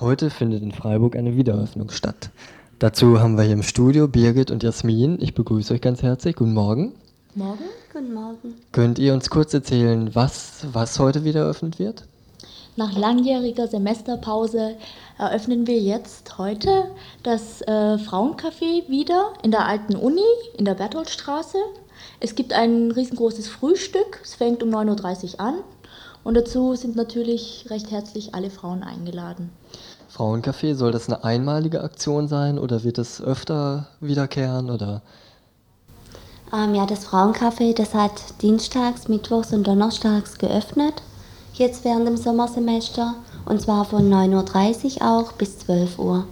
Heute findet in Freiburg eine Wiedereröffnung statt. Dazu haben wir hier im Studio Birgit und Jasmin. Ich begrüße euch ganz herzlich. Guten Morgen. Morgen? Guten Morgen. Könnt ihr uns kurz erzählen, was, was heute wieder eröffnet wird? Nach langjähriger Semesterpause eröffnen wir jetzt heute das äh, Frauencafé wieder in der alten Uni in der Bertholdstraße. Es gibt ein riesengroßes Frühstück. Es fängt um 9.30 Uhr an. Und dazu sind natürlich recht herzlich alle Frauen eingeladen. Frauencafé, soll das eine einmalige Aktion sein oder wird es öfter wiederkehren oder? Ähm, ja, das Frauencafé, das hat dienstags, mittwochs und donnerstags geöffnet, jetzt während dem Sommersemester, und zwar von 9.30 Uhr auch bis 12 Uhr.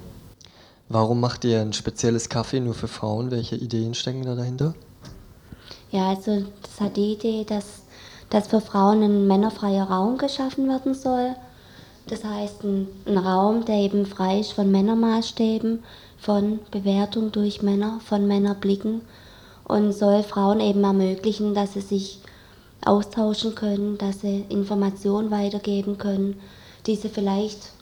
Warum macht ihr ein spezielles Café nur für Frauen? Welche Ideen stecken da dahinter? Ja, also das hat die Idee, dass dass für Frauen ein männerfreier Raum geschaffen werden soll. Das heißt, ein, ein Raum, der eben frei ist von Männermaßstäben, von Bewertung durch Männer, von Männerblicken und soll Frauen eben ermöglichen, dass sie sich austauschen können, dass sie Informationen weitergeben können, die sie vielleicht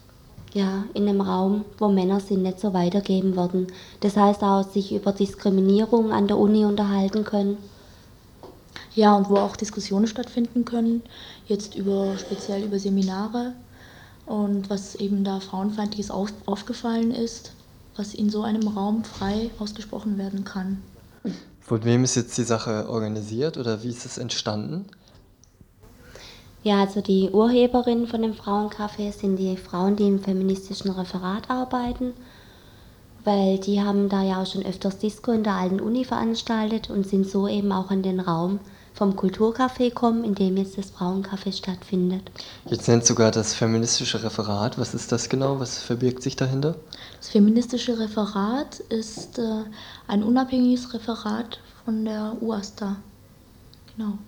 ja, in einem Raum, wo Männer sind, nicht so weitergeben würden. Das heißt auch, sich über Diskriminierung an der Uni unterhalten können. Ja, und wo auch Diskussionen stattfinden können, jetzt über speziell über Seminare und was eben da frauenfeindliches auf, aufgefallen ist, was in so einem Raum frei ausgesprochen werden kann. Von wem ist jetzt die Sache organisiert oder wie ist es entstanden? Ja, also die Urheberinnen von dem Frauencafé sind die Frauen, die im feministischen Referat arbeiten, weil die haben da ja auch schon öfters Disco in der alten Uni veranstaltet und sind so eben auch in den Raum vom Kulturcafé kommen, in dem jetzt das Frauencafé stattfindet. Jetzt nennt sogar das feministische Referat. Was ist das genau? Was verbirgt sich dahinter? Das feministische Referat ist äh, ein unabhängiges Referat von der UASTA. Genau.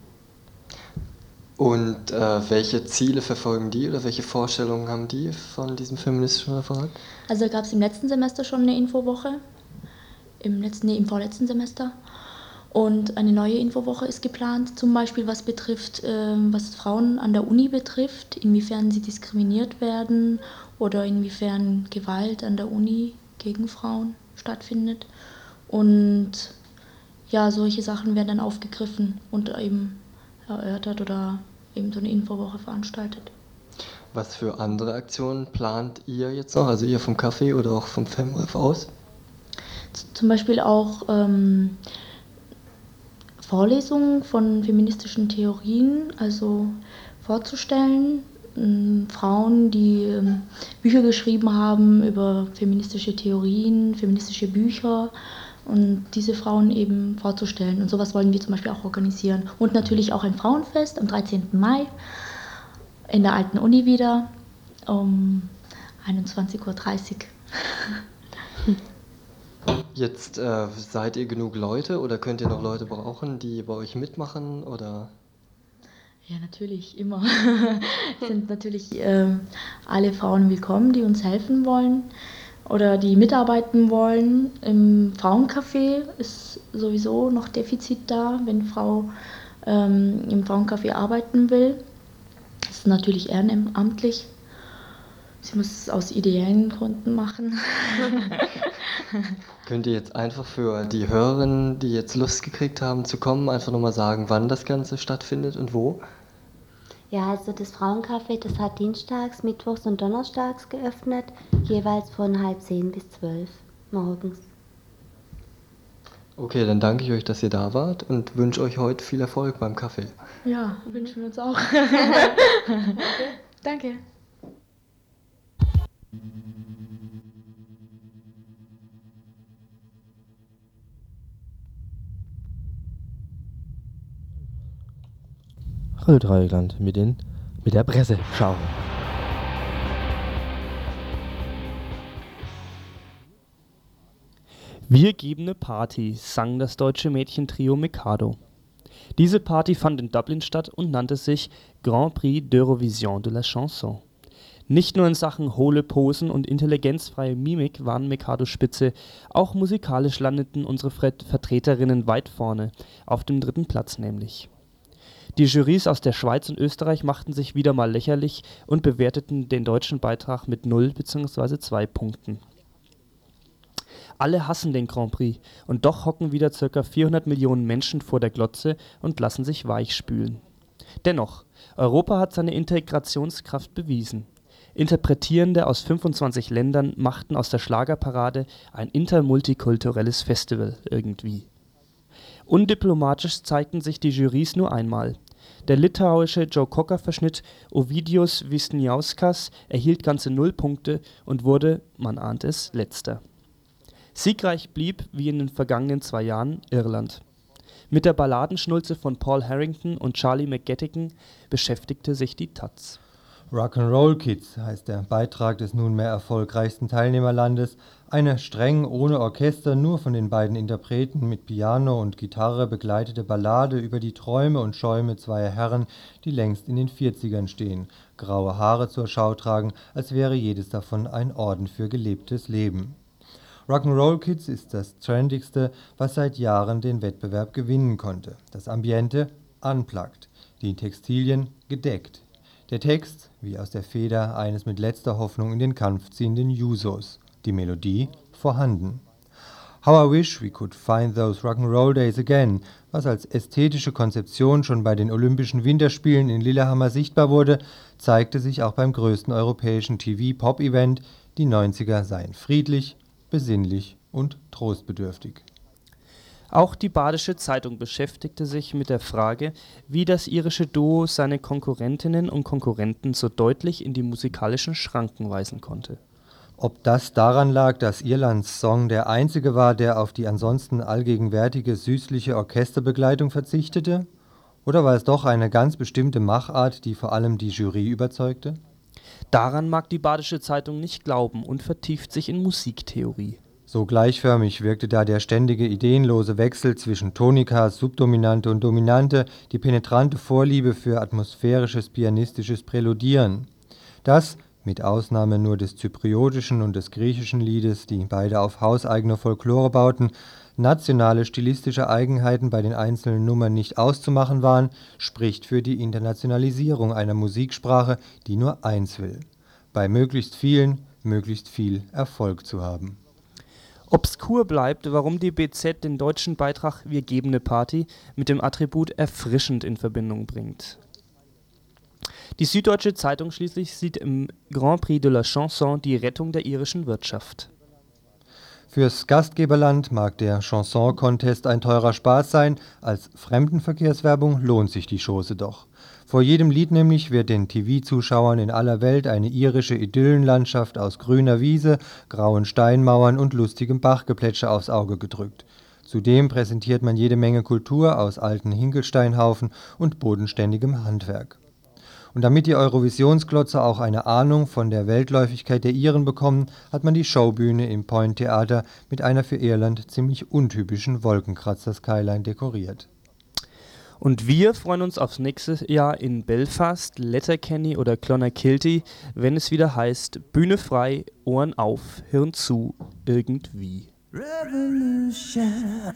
Und äh, welche Ziele verfolgen die oder welche Vorstellungen haben die von diesem feministischen Referat? Also gab es im letzten Semester schon eine Infowoche, im letzten, nee, im vorletzten Semster. Und eine neue Infowoche ist geplant, zum Beispiel was betrifft, äh, was Frauen an der Uni betrifft, inwiefern sie diskriminiert werden oder inwiefern Gewalt an der Uni gegen Frauen stattfindet. Und ja, solche Sachen werden dann aufgegriffen und eben erörtert oder eben so eine Infowoche veranstaltet. Was für andere Aktionen plant ihr jetzt noch, also ihr vom Café oder auch vom FEMREF aus? Zum Beispiel auch ähm, Vorlesungen von feministischen Theorien, also vorzustellen. Ähm, Frauen, die ähm, Bücher geschrieben haben über feministische Theorien, feministische Bücher und diese Frauen eben vorzustellen. Und sowas wollen wir zum Beispiel auch organisieren. Und natürlich auch ein Frauenfest am 13. Mai in der alten Uni wieder um 21.30 Uhr. Jetzt äh, seid ihr genug Leute oder könnt ihr noch Leute brauchen, die bei euch mitmachen oder? Ja, natürlich, immer. sind natürlich äh, alle Frauen willkommen, die uns helfen wollen oder die mitarbeiten wollen. Im Frauencafé ist sowieso noch Defizit da, wenn Frau ähm, im Frauencafé arbeiten will. Das ist natürlich ehrenamtlich. Sie muss es aus ideellen Gründen machen. Könnt ihr jetzt einfach für die Hörerinnen, die jetzt Lust gekriegt haben zu kommen, einfach nochmal sagen, wann das Ganze stattfindet und wo? Ja, also das Frauencafé, das hat dienstags, mittwochs und donnerstags geöffnet, jeweils von halb zehn bis zwölf morgens. Okay, dann danke ich euch, dass ihr da wart und wünsche euch heute viel Erfolg beim Kaffee. Ja, wünschen wir uns auch. danke. Radio Dreieckland mit, den, mit der Presseschau. Wir geben eine Party, sang das deutsche Mädchentrio Mikado. Diese Party fand in Dublin statt und nannte sich Grand Prix d'Eurovision de la Chanson. Nicht nur in Sachen hohle Posen und intelligenzfreie Mimik waren Mikado Spitze, auch musikalisch landeten unsere Vertreterinnen weit vorne, auf dem dritten Platz nämlich. Die Jurys aus der Schweiz und Österreich machten sich wieder mal lächerlich und bewerteten den deutschen Beitrag mit 0 bzw. 2 Punkten. Alle hassen den Grand-Prix und doch hocken wieder ca. 400 Millionen Menschen vor der Glotze und lassen sich weichspülen. Dennoch, Europa hat seine Integrationskraft bewiesen. Interpretierende aus 25 Ländern machten aus der Schlagerparade ein intermultikulturelles Festival irgendwie. Undiplomatisch zeigten sich die Jurys nur einmal. Der litauische Joe Cocker-Verschnitt Ovidius Wisniauskas erhielt ganze null Punkte und wurde – man ahnt es – Letzter. Siegreich blieb, wie in den vergangenen zwei Jahren, Irland. Mit der Balladenschnulze von Paul Harrington und Charlie McGettigan beschäftigte sich die taz. Rock'n'Roll Kids heißt der Beitrag des nunmehr erfolgreichsten Teilnehmerlandes, eine streng ohne Orchester nur von den beiden Interpreten mit Piano und Gitarre begleitete Ballade über die Träume und Schäume zweier Herren, die längst in den 40ern stehen, graue Haare zur Schau tragen, als wäre jedes davon ein Orden für gelebtes Leben. Rock'n'Roll Kids ist das trendigste, was seit Jahren den Wettbewerb gewinnen konnte. Das Ambiente unplugged, die Textilien gedeckt der Text wie aus der Feder eines mit letzter Hoffnung in den Kampf ziehenden Jusos, die Melodie vorhanden. How I wish we could find those rock'n'roll days again, was als ästhetische Konzeption schon bei den Olympischen Winterspielen in Lillehammer sichtbar wurde, zeigte sich auch beim größten europäischen TV-Pop-Event, die 90er seien friedlich, besinnlich und trostbedürftig auch die Badische Zeitung beschäftigte sich mit der Frage, wie das irische Duo seine Konkurrentinnen und Konkurrenten so deutlich in die musikalischen Schranken weisen konnte. Ob das daran lag, dass Irlands Song der einzige war, der auf die ansonsten allgegenwärtige süßliche Orchesterbegleitung verzichtete? Oder war es doch eine ganz bestimmte Machart, die vor allem die Jury überzeugte? Daran mag die Badische Zeitung nicht glauben und vertieft sich in Musiktheorie so gleichförmig wirkte da der ständige ideenlose Wechsel zwischen Tonika, Subdominante und Dominante, die penetrante Vorliebe für atmosphärisches pianistisches Präludieren. Das, mit Ausnahme nur des zypriotischen und des griechischen Liedes, die beide auf hauseigene Folklore bauten, nationale stilistische Eigenheiten bei den einzelnen Nummern nicht auszumachen waren, spricht für die Internationalisierung einer Musiksprache, die nur eins will: bei möglichst vielen möglichst viel Erfolg zu haben Obskur bleibt, warum die BZ den deutschen Beitrag Wir geben 'ne Party mit dem Attribut erfrischend in Verbindung bringt. Die Süddeutsche Zeitung schließlich sieht im Grand Prix de la Chanson die Rettung der irischen Wirtschaft. Fürs Gastgeberland mag der Chanson-Contest ein teurer Spaß sein, als Fremdenverkehrswerbung lohnt sich die Chose doch vor jedem Lied nämlich wird den TV-Zuschauern in aller Welt eine irische Idyllenlandschaft aus grüner Wiese, grauen Steinmauern und lustigem Bachgeplätscher aufs Auge gedrückt. Zudem präsentiert man jede Menge Kultur aus alten Hinkelsteinhaufen und bodenständigem Handwerk. Und damit die Eurovisionsglotzer auch eine Ahnung von der Weltläufigkeit der Iren bekommen, hat man die Showbühne im Point Theater mit einer für Irland ziemlich untypischen Wolkenkratzer-Skyline dekoriert und wir freuen uns aufs nächste Jahr in Belfast, Letterkenny oder Clonakilty, wenn es wieder heißt Bühne frei, Ohren auf, Hirn zu, irgendwie. Revolution.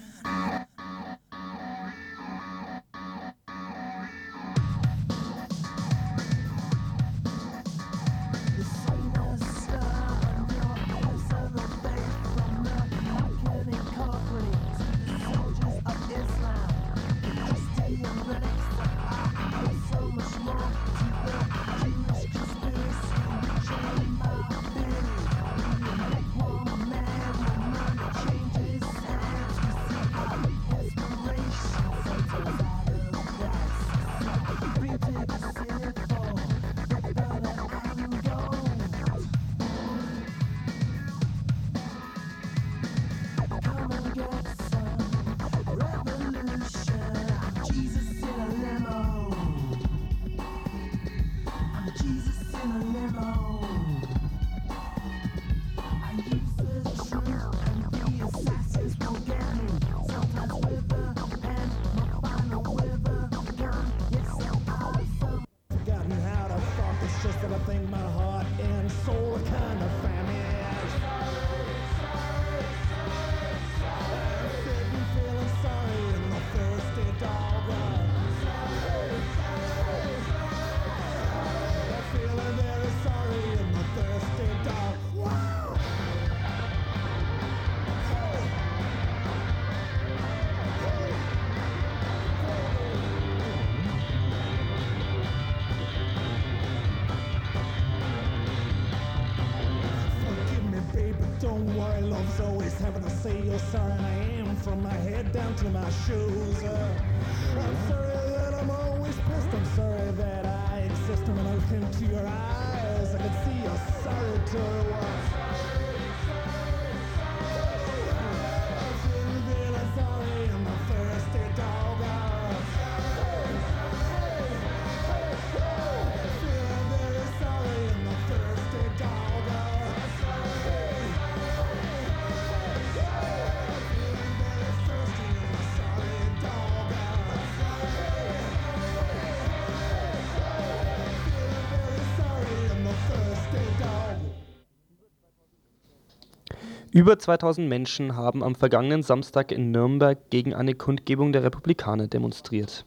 Über 2000 Menschen haben am vergangenen Samstag in Nürnberg gegen eine Kundgebung der Republikaner demonstriert.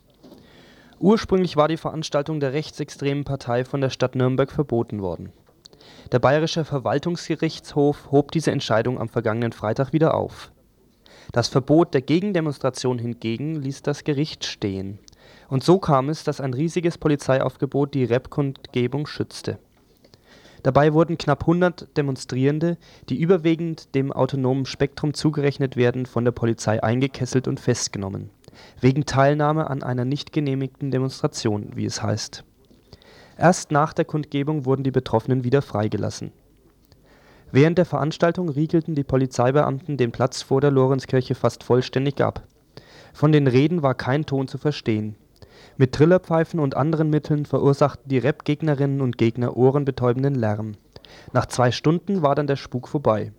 Ursprünglich war die Veranstaltung der rechtsextremen Partei von der Stadt Nürnberg verboten worden. Der Bayerische Verwaltungsgerichtshof hob diese Entscheidung am vergangenen Freitag wieder auf. Das Verbot der Gegendemonstration hingegen ließ das Gericht stehen. Und so kam es, dass ein riesiges Polizeiaufgebot die Rep-Kundgebung schützte Dabei wurden knapp 100 Demonstrierende, die überwiegend dem Autonomen Spektrum zugerechnet werden, von der Polizei eingekesselt und festgenommen – wegen Teilnahme an einer nicht genehmigten Demonstration, wie es heißt. Erst nach der Kundgebung wurden die Betroffenen wieder freigelassen. Während der Veranstaltung riegelten die Polizeibeamten den Platz vor der Lorenzkirche fast vollständig ab. Von den Reden war kein Ton zu verstehen mit Trillerpfeifen und anderen Mitteln verursachten die Rap-Gegnerinnen und Gegner ohrenbetäubenden Lärm. Nach zwei Stunden war dann der Spuk vorbei.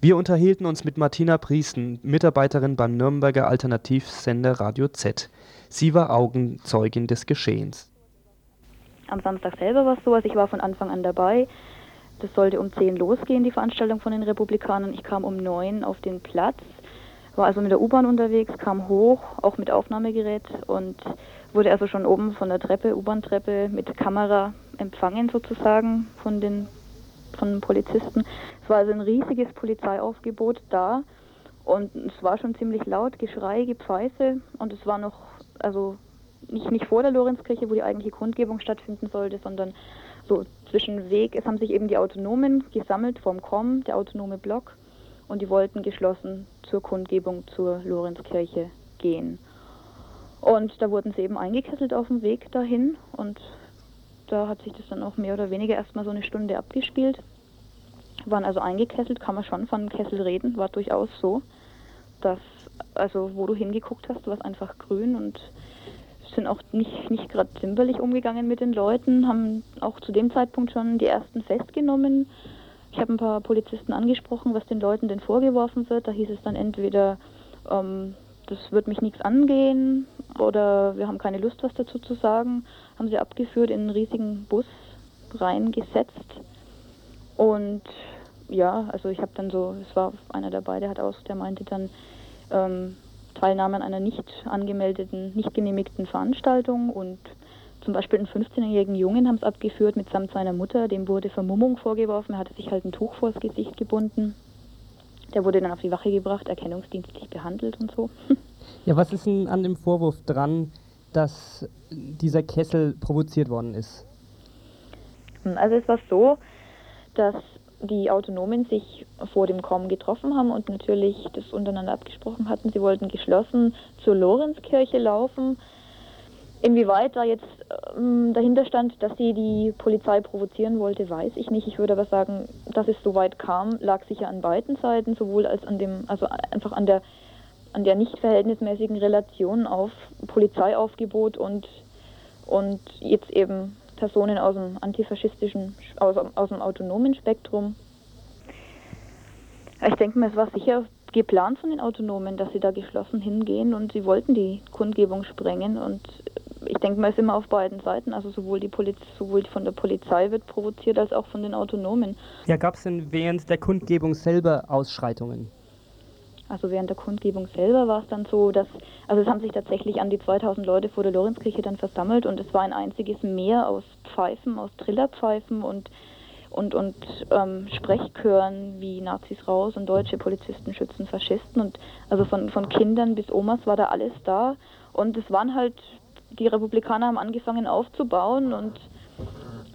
Wir unterhielten uns mit Martina Priesen, Mitarbeiterin beim Nürnberger Alternativsender Radio Z. Sie war Augenzeugin des Geschehens. Am Samstag selber war es so, also ich war von Anfang an dabei. Das sollte um 10 losgehen, die Veranstaltung von den Republikanern. Ich kam um 9 auf den Platz, war also mit der U-Bahn unterwegs, kam hoch, auch mit Aufnahmegerät und wurde also schon oben von der Treppe, U-Bahn-Treppe mit Kamera empfangen sozusagen von den, von Polizisten. Es war also ein riesiges Polizeiaufgebot da und es war schon ziemlich laut, Geschrei, Gepfeife und es war noch, also nicht, nicht vor der Lorenzkirche, wo die eigentliche Kundgebung stattfinden sollte, sondern so zwischen Weg. Es haben sich eben die Autonomen gesammelt vom KOM, der autonome Block, und die wollten geschlossen zur Kundgebung zur Lorenzkirche gehen. Und da wurden sie eben eingekesselt auf dem Weg dahin und da hat sich das dann auch mehr oder weniger erstmal so eine Stunde abgespielt. Waren also eingekesselt, kann man schon von Kessel reden, war durchaus so, dass, also wo du hingeguckt hast, war es einfach grün und sind auch nicht, nicht gerade zimperlich umgegangen mit den Leuten, haben auch zu dem Zeitpunkt schon die ersten festgenommen. Ich habe ein paar Polizisten angesprochen, was den Leuten denn vorgeworfen wird. Da hieß es dann entweder, ähm, das wird mich nichts angehen oder wir haben keine Lust, was dazu zu sagen, haben sie abgeführt in einen riesigen Bus reingesetzt. Und ja, also ich habe dann so, es war einer dabei, der hat aus, der meinte dann ähm, Teilnahme an einer nicht angemeldeten, nicht genehmigten Veranstaltung und zum Beispiel einen 15-jährigen Jungen haben es abgeführt mitsamt seiner Mutter, dem wurde Vermummung vorgeworfen, er hatte sich halt ein Tuch vors Gesicht gebunden. Der wurde dann auf die Wache gebracht, erkennungsdienstlich behandelt und so. Ja, was ist denn an dem Vorwurf dran, dass dieser Kessel provoziert worden ist? Also es war so, dass die Autonomen sich vor dem Kommen getroffen haben und natürlich das untereinander abgesprochen hatten. Sie wollten geschlossen zur Lorenzkirche laufen. Inwieweit da jetzt ähm, dahinter stand, dass sie die Polizei provozieren wollte, weiß ich nicht. Ich würde aber sagen, dass es so weit kam, lag sicher an beiden Seiten, sowohl als an dem, also einfach an der an der nicht verhältnismäßigen Relation auf Polizeiaufgebot und, und jetzt eben Personen aus dem antifaschistischen, aus, aus dem autonomen Spektrum. Ich denke mir, es war sicher geplant von den Autonomen, dass sie da geschlossen hingehen und sie wollten die Kundgebung sprengen und ich denke mal, es ist immer auf beiden Seiten, also sowohl, die Poliz sowohl von der Polizei wird provoziert als auch von den Autonomen. Ja, gab es denn während der Kundgebung selber Ausschreitungen? Also während der Kundgebung selber war es dann so, dass, also es haben sich tatsächlich an die 2000 Leute vor der Lorenzkirche dann versammelt und es war ein einziges Meer aus Pfeifen, aus Trillerpfeifen und, und, und ähm, Sprechchören wie Nazis raus und deutsche Polizisten schützen Faschisten und also von, von Kindern bis Omas war da alles da und es waren halt, die Republikaner haben angefangen aufzubauen und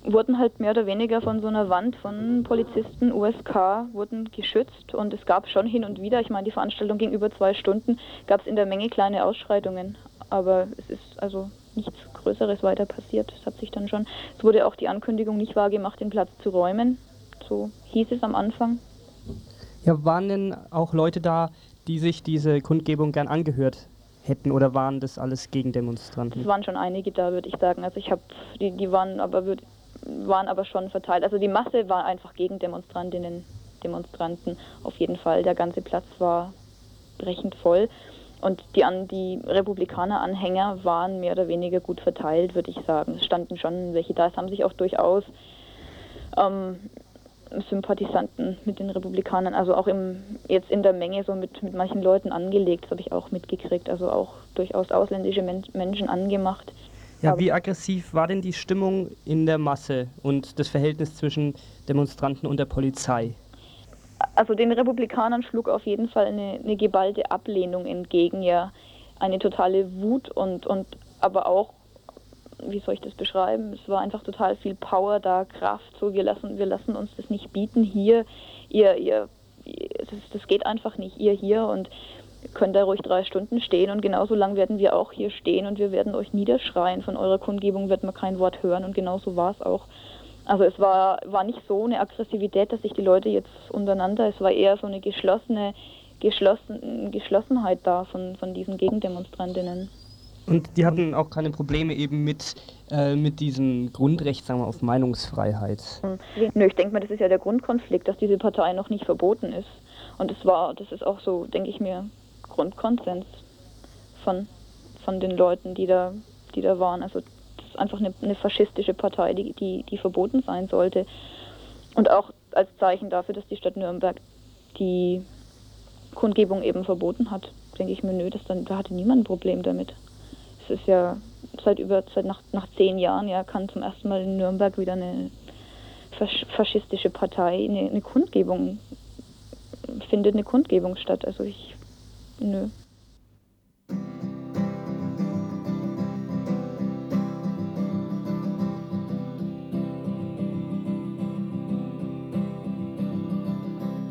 wurden halt mehr oder weniger von so einer Wand von Polizisten USK wurden geschützt und es gab schon hin und wieder, ich meine, die Veranstaltung ging über zwei Stunden, gab es in der Menge kleine Ausschreitungen, aber es ist also nichts Größeres weiter passiert. Es hat sich dann schon, es wurde auch die Ankündigung nicht wahrgemacht, den Platz zu räumen. So hieß es am Anfang. Ja, waren denn auch Leute da, die sich diese Kundgebung gern angehört hätten oder waren das alles Gegendemonstranten? Es waren schon einige da, würde ich sagen. Also ich habe, die, die waren aber würd, waren aber schon verteilt. Also die Masse war einfach Gegendemonstrantinnen, Demonstranten auf jeden Fall. Der ganze Platz war brechend voll. Und die, an, die Republikaner-Anhänger waren mehr oder weniger gut verteilt, würde ich sagen. Es standen schon welche da. Es haben sich auch durchaus ähm, Sympathisanten mit den Republikanern, also auch im, jetzt in der Menge so mit, mit manchen Leuten angelegt, das habe ich auch mitgekriegt, also auch durchaus ausländische Men Menschen angemacht. Ja, Aber wie aggressiv war denn die Stimmung in der Masse und das Verhältnis zwischen Demonstranten und der Polizei? Also den Republikanern schlug auf jeden Fall eine, eine geballte Ablehnung entgegen, ja, eine totale Wut und, und aber auch wie soll ich das beschreiben? Es war einfach total viel Power da, Kraft, so wir lassen, wir lassen uns das nicht bieten hier, ihr, ihr, das, das geht einfach nicht, ihr hier und könnt da ruhig drei Stunden stehen und genauso lang werden wir auch hier stehen und wir werden euch niederschreien. Von eurer Kundgebung wird man kein Wort hören und genauso war es auch. Also es war, war nicht so eine Aggressivität, dass sich die Leute jetzt untereinander, es war eher so eine geschlossene, geschlossen, Geschlossenheit da von, von diesen Gegendemonstrantinnen. Und die hatten auch keine Probleme eben mit, äh, mit diesem Grundrecht, sagen wir, auf Meinungsfreiheit. Nö, ich denke mal, das ist ja der Grundkonflikt, dass diese Partei noch nicht verboten ist. Und das war, das ist auch so, denke ich mir, Grundkonsens von, von den Leuten, die da, die da waren. Also das ist einfach eine, eine faschistische Partei, die, die, die verboten sein sollte. Und auch als Zeichen dafür, dass die Stadt Nürnberg die Kundgebung eben verboten hat, denke ich mir, nö, das dann, da hatte niemand ein Problem damit es ist ja seit über seit nach, nach zehn Jahren ja kann zum ersten Mal in Nürnberg wieder eine faschistische Partei eine, eine Kundgebung findet eine Kundgebung statt. Also ich nö.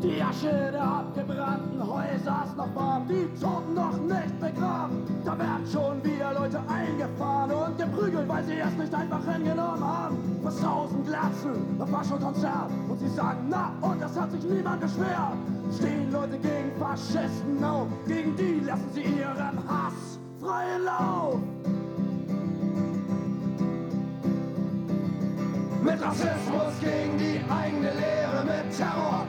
Die Asche der abgebrannten Häuser ist noch warm, die Toten noch nicht begraben. Da werden schon wieder Leute eingefahren und geprügelt, weil sie es nicht einfach hingenommen haben. Fast tausend Glatzen, das war schon Konzert. Und sie sagen, na, und das hat sich niemand beschwert. Stehen Leute gegen Faschisten auf, gegen die lassen sie ihren Hass freien Lauf. Mit Rassismus gegen die eigene Lehre, mit Terror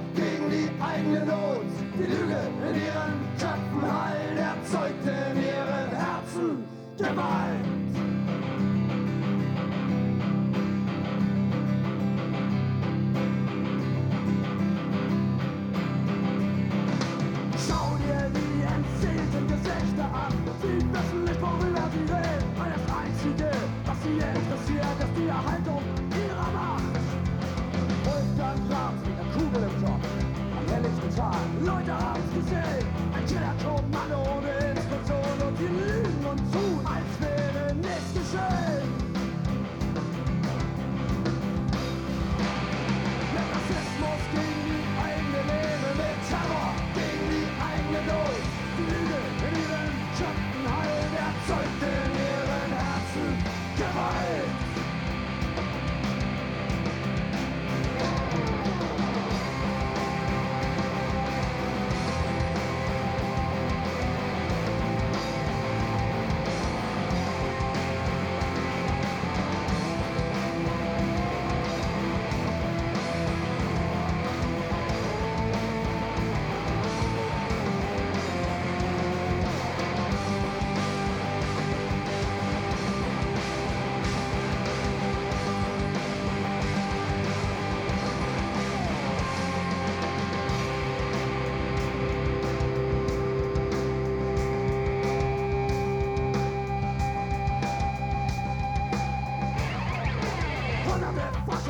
eigene Not. Die Lüge in ihren Köpfen heilen, erzeugt in ihren Herzen Gewalt.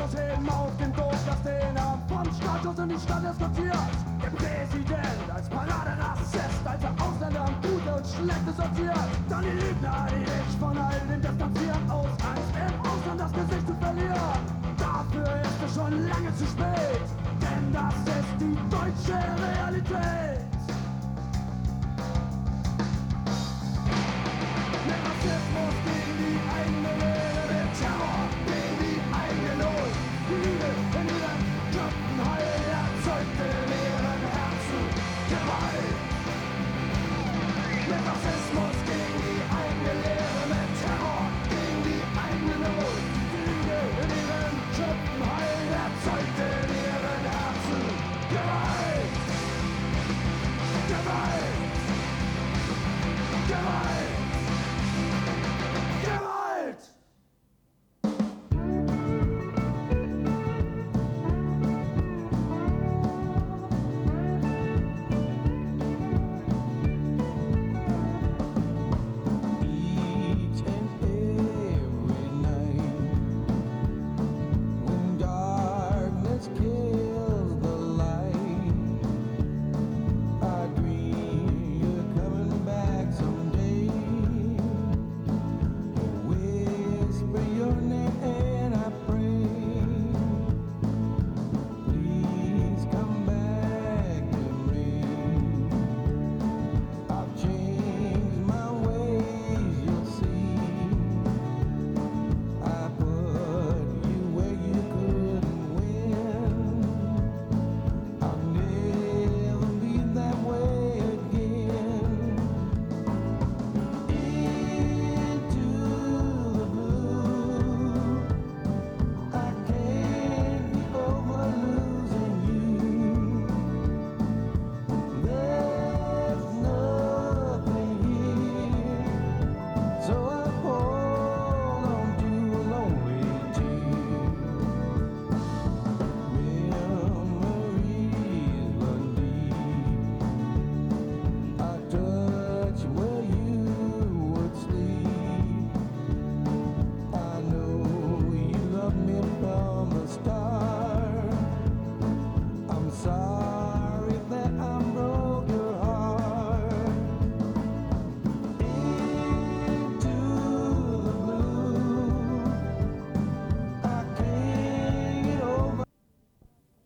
Faschos heben auf den Doofgastenern vom Status in die Stadt eskortiert. Der Präsident als Paraderassist, als er Ausländer Gute und Schlechte sortiert. Dann die Lügner, die sich von all dem distanzieren, aus Angst im Ausland das Gesicht zu verlieren. Da schon lange zu spät, denn das ist die deutsche Realität.